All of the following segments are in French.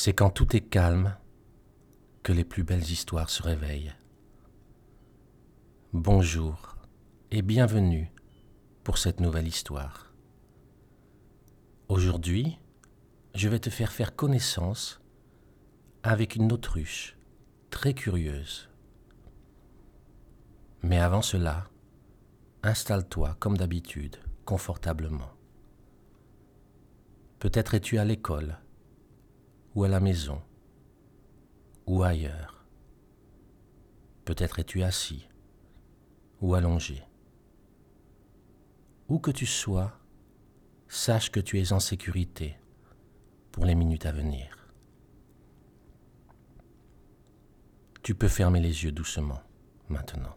C'est quand tout est calme que les plus belles histoires se réveillent. Bonjour et bienvenue pour cette nouvelle histoire. Aujourd'hui, je vais te faire faire connaissance avec une autruche très curieuse. Mais avant cela, installe-toi comme d'habitude, confortablement. Peut-être es-tu à l'école ou à la maison, ou ailleurs. Peut-être es-tu assis ou allongé. Où que tu sois, sache que tu es en sécurité pour les minutes à venir. Tu peux fermer les yeux doucement maintenant.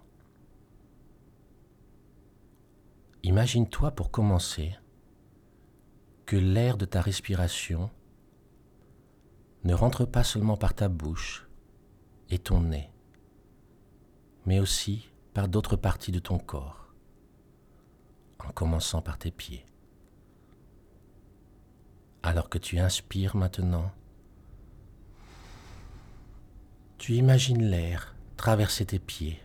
Imagine-toi pour commencer que l'air de ta respiration ne rentre pas seulement par ta bouche et ton nez, mais aussi par d'autres parties de ton corps, en commençant par tes pieds. Alors que tu inspires maintenant, tu imagines l'air traverser tes pieds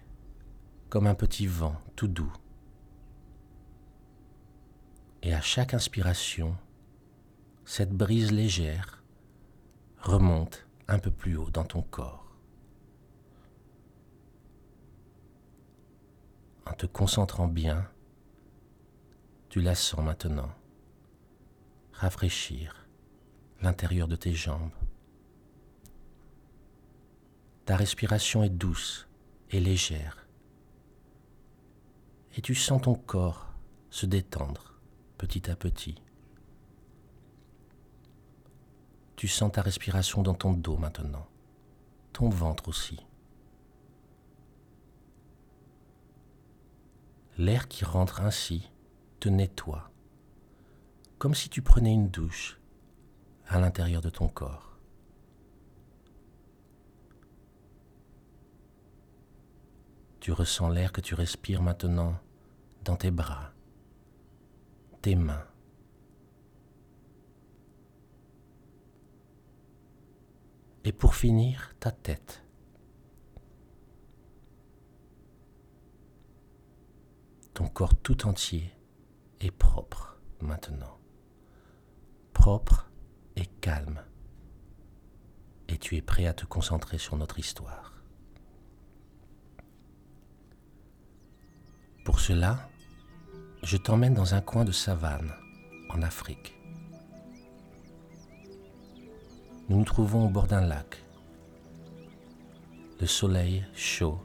comme un petit vent tout doux. Et à chaque inspiration, cette brise légère remonte un peu plus haut dans ton corps. En te concentrant bien, tu la sens maintenant rafraîchir l'intérieur de tes jambes. Ta respiration est douce et légère. Et tu sens ton corps se détendre petit à petit. Tu sens ta respiration dans ton dos maintenant, ton ventre aussi. L'air qui rentre ainsi te nettoie, comme si tu prenais une douche à l'intérieur de ton corps. Tu ressens l'air que tu respires maintenant dans tes bras, tes mains, Et pour finir, ta tête. Ton corps tout entier est propre maintenant. Propre et calme. Et tu es prêt à te concentrer sur notre histoire. Pour cela, je t'emmène dans un coin de savane en Afrique. Nous nous trouvons au bord d'un lac. Le soleil chaud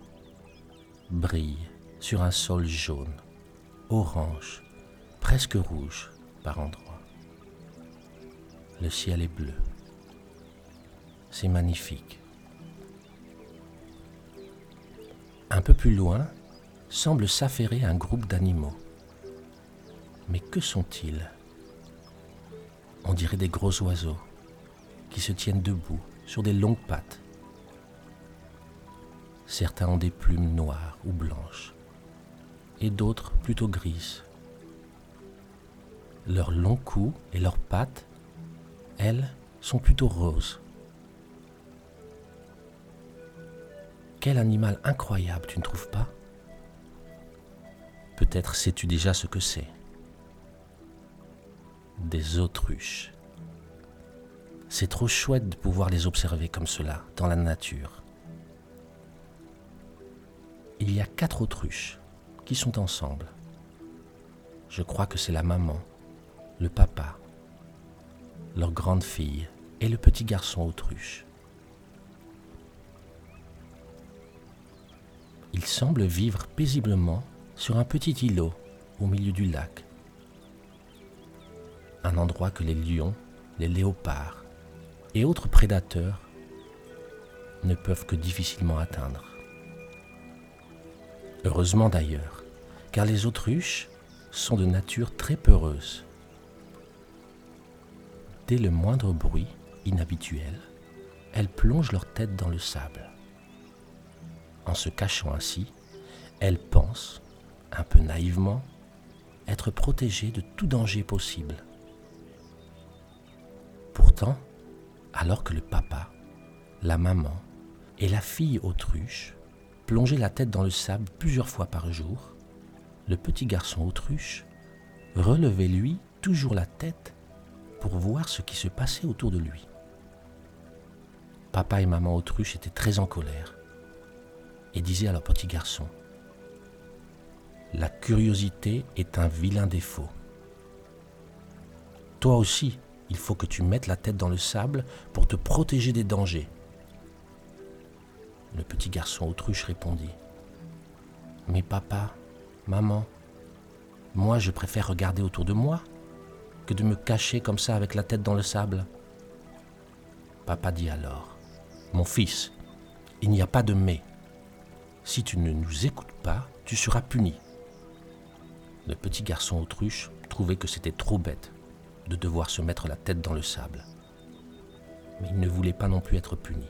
brille sur un sol jaune, orange, presque rouge par endroits. Le ciel est bleu. C'est magnifique. Un peu plus loin, semble s'affairer un groupe d'animaux. Mais que sont-ils? On dirait des gros oiseaux qui se tiennent debout sur des longues pattes. Certains ont des plumes noires ou blanches, et d'autres plutôt grises. Leurs longs cou et leurs pattes, elles, sont plutôt roses. Quel animal incroyable, tu ne trouves pas? Peut-être sais-tu déjà ce que c'est. Des autruches. C'est trop chouette de pouvoir les observer comme cela, dans la nature. Il y a quatre autruches qui sont ensemble. Je crois que c'est la maman, le papa, leur grande fille et le petit garçon autruche. Ils semblent vivre paisiblement sur un petit îlot au milieu du lac. Un endroit que les lions, les léopards et autres prédateurs ne peuvent que difficilement atteindre. Heureusement d'ailleurs, car les autruches sont de nature très peureuse. Dès le moindre bruit inhabituel, elles plongent leur tête dans le sable. En se cachant ainsi, elles pensent, un peu naïvement, être protégées de tout danger possible. Pourtant, Alors que le papa, la maman et la fille autruche plongeaient la tête dans le sable plusieurs fois par jour, le petit garçon autruche relevait lui toujours la tête pour voir ce qui se passait autour de lui. Papa et maman autruche étaient très en colère et disaient à leur petit garçon La curiosité est un vilain défaut. Toi aussi, il faut que tu mettes la tête dans le sable pour te protéger des dangers. Le petit garçon autruche répondit Mais papa, maman, moi je préfère regarder autour de moi que de me cacher comme ça avec la tête dans le sable. Papa dit alors Mon fils, il n'y a pas de mais. Si tu ne nous écoutes pas, tu seras puni. Le petit garçon autruche trouvait que c'était trop bête de devoir se mettre la tête dans le sable. Mais il ne voulait pas non plus être puni.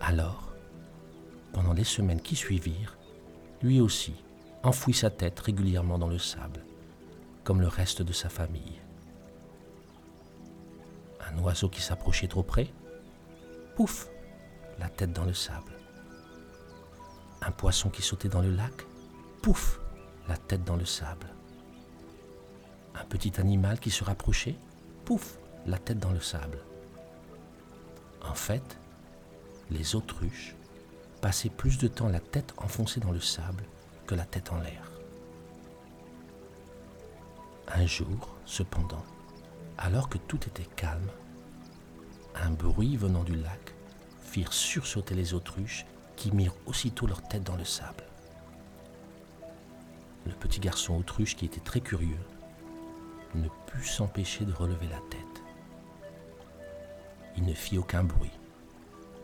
Alors, pendant les semaines qui suivirent, lui aussi enfouit sa tête régulièrement dans le sable, comme le reste de sa famille. Un oiseau qui s'approchait trop près, pouf, la tête dans le sable. Un poisson qui sautait dans le lac, pouf, la tête dans le sable. Un petit animal qui se rapprochait, pouf, la tête dans le sable. En fait, les autruches passaient plus de temps la tête enfoncée dans le sable que la tête en l'air. Un jour, cependant, alors que tout était calme, un bruit venant du lac firent sursauter les autruches qui mirent aussitôt leur tête dans le sable. Le petit garçon autruche, qui était très curieux, ne put s'empêcher de relever la tête. Il ne fit aucun bruit,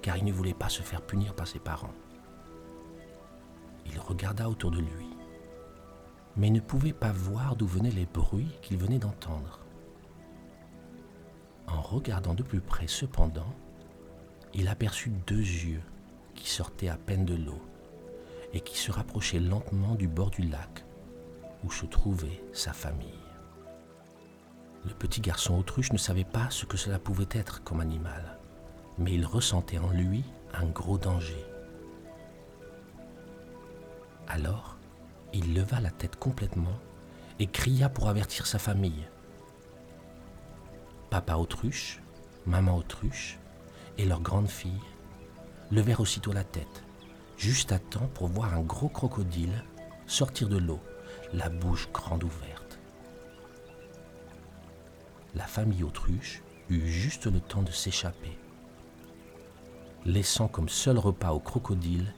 car il ne voulait pas se faire punir par ses parents. Il regarda autour de lui, mais ne pouvait pas voir d'où venaient les bruits qu'il venait d'entendre. En regardant de plus près cependant, il aperçut deux yeux qui sortaient à peine de l'eau et qui se rapprochaient lentement du bord du lac où se trouvait sa famille. Le petit garçon autruche ne savait pas ce que cela pouvait être comme animal, mais il ressentait en lui un gros danger. Alors, il leva la tête complètement et cria pour avertir sa famille. Papa autruche, maman autruche et leur grande fille levèrent aussitôt la tête, juste à temps pour voir un gros crocodile sortir de l'eau, la bouche grande ouverte la famille autruche eut juste le temps de s'échapper, laissant comme seul repas au crocodile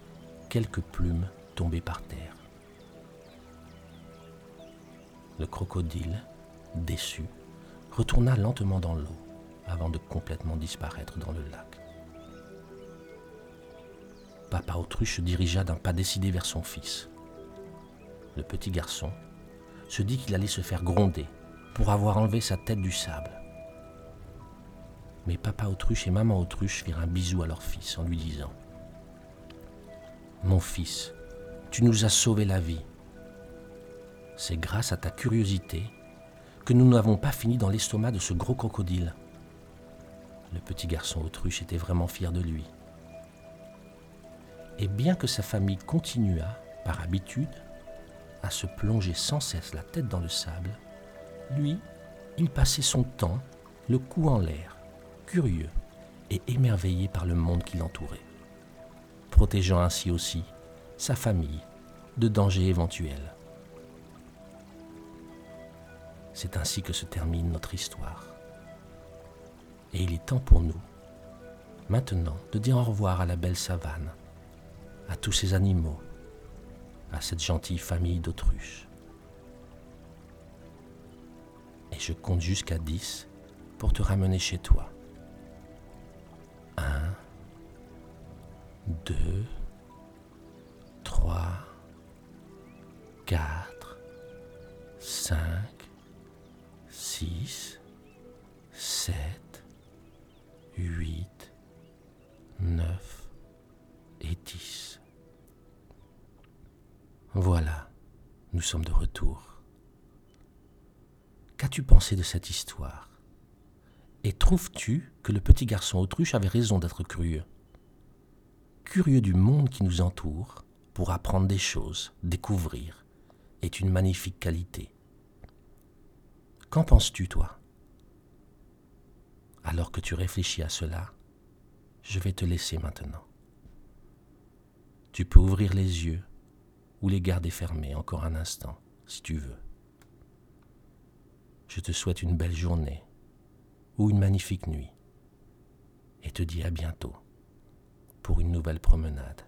quelques plumes tombées par terre. Le crocodile, déçu, retourna lentement dans l'eau avant de complètement disparaître dans le lac. Papa Autruche se dirigea d'un pas décidé vers son fils. Le petit garçon se dit qu'il allait se faire gronder pour avoir enlevé sa tête du sable. Mais papa autruche et maman autruche firent un bisou à leur fils en lui disant Mon fils, tu nous as sauvé la vie. C'est grâce à ta curiosité que nous n'avons pas fini dans l'estomac de ce gros crocodile. Le petit garçon autruche était vraiment fier de lui. Et bien que sa famille continuât, par habitude, à se plonger sans cesse la tête dans le sable, lui, il passait son temps, le cou en l'air, curieux et émerveillé par le monde qui l'entourait, protégeant ainsi aussi sa famille de dangers éventuels. C'est ainsi que se termine notre histoire. Et il est temps pour nous, maintenant, de dire au revoir à la belle savane, à tous ces animaux, à cette gentille famille d'autruches je compte jusqu'à 10 pour te ramener chez toi. 1, 2, 3, 4, 5, 6, 7, 8, 9 et 10. Voilà, nous sommes de retour. Qu'as-tu pensé de cette histoire? Et trouves-tu que le petit garçon autruche avait raison d'être curieux? Curieux du monde qui nous entoure pour apprendre des choses, découvrir, est une magnifique qualité. Qu'en penses-tu, toi? Alors que tu réfléchis à cela, je vais te laisser maintenant. Tu peux ouvrir les yeux ou les garder fermés encore un instant, si tu veux. Je te souhaite une belle journée ou une magnifique nuit et te dis à bientôt pour une nouvelle promenade.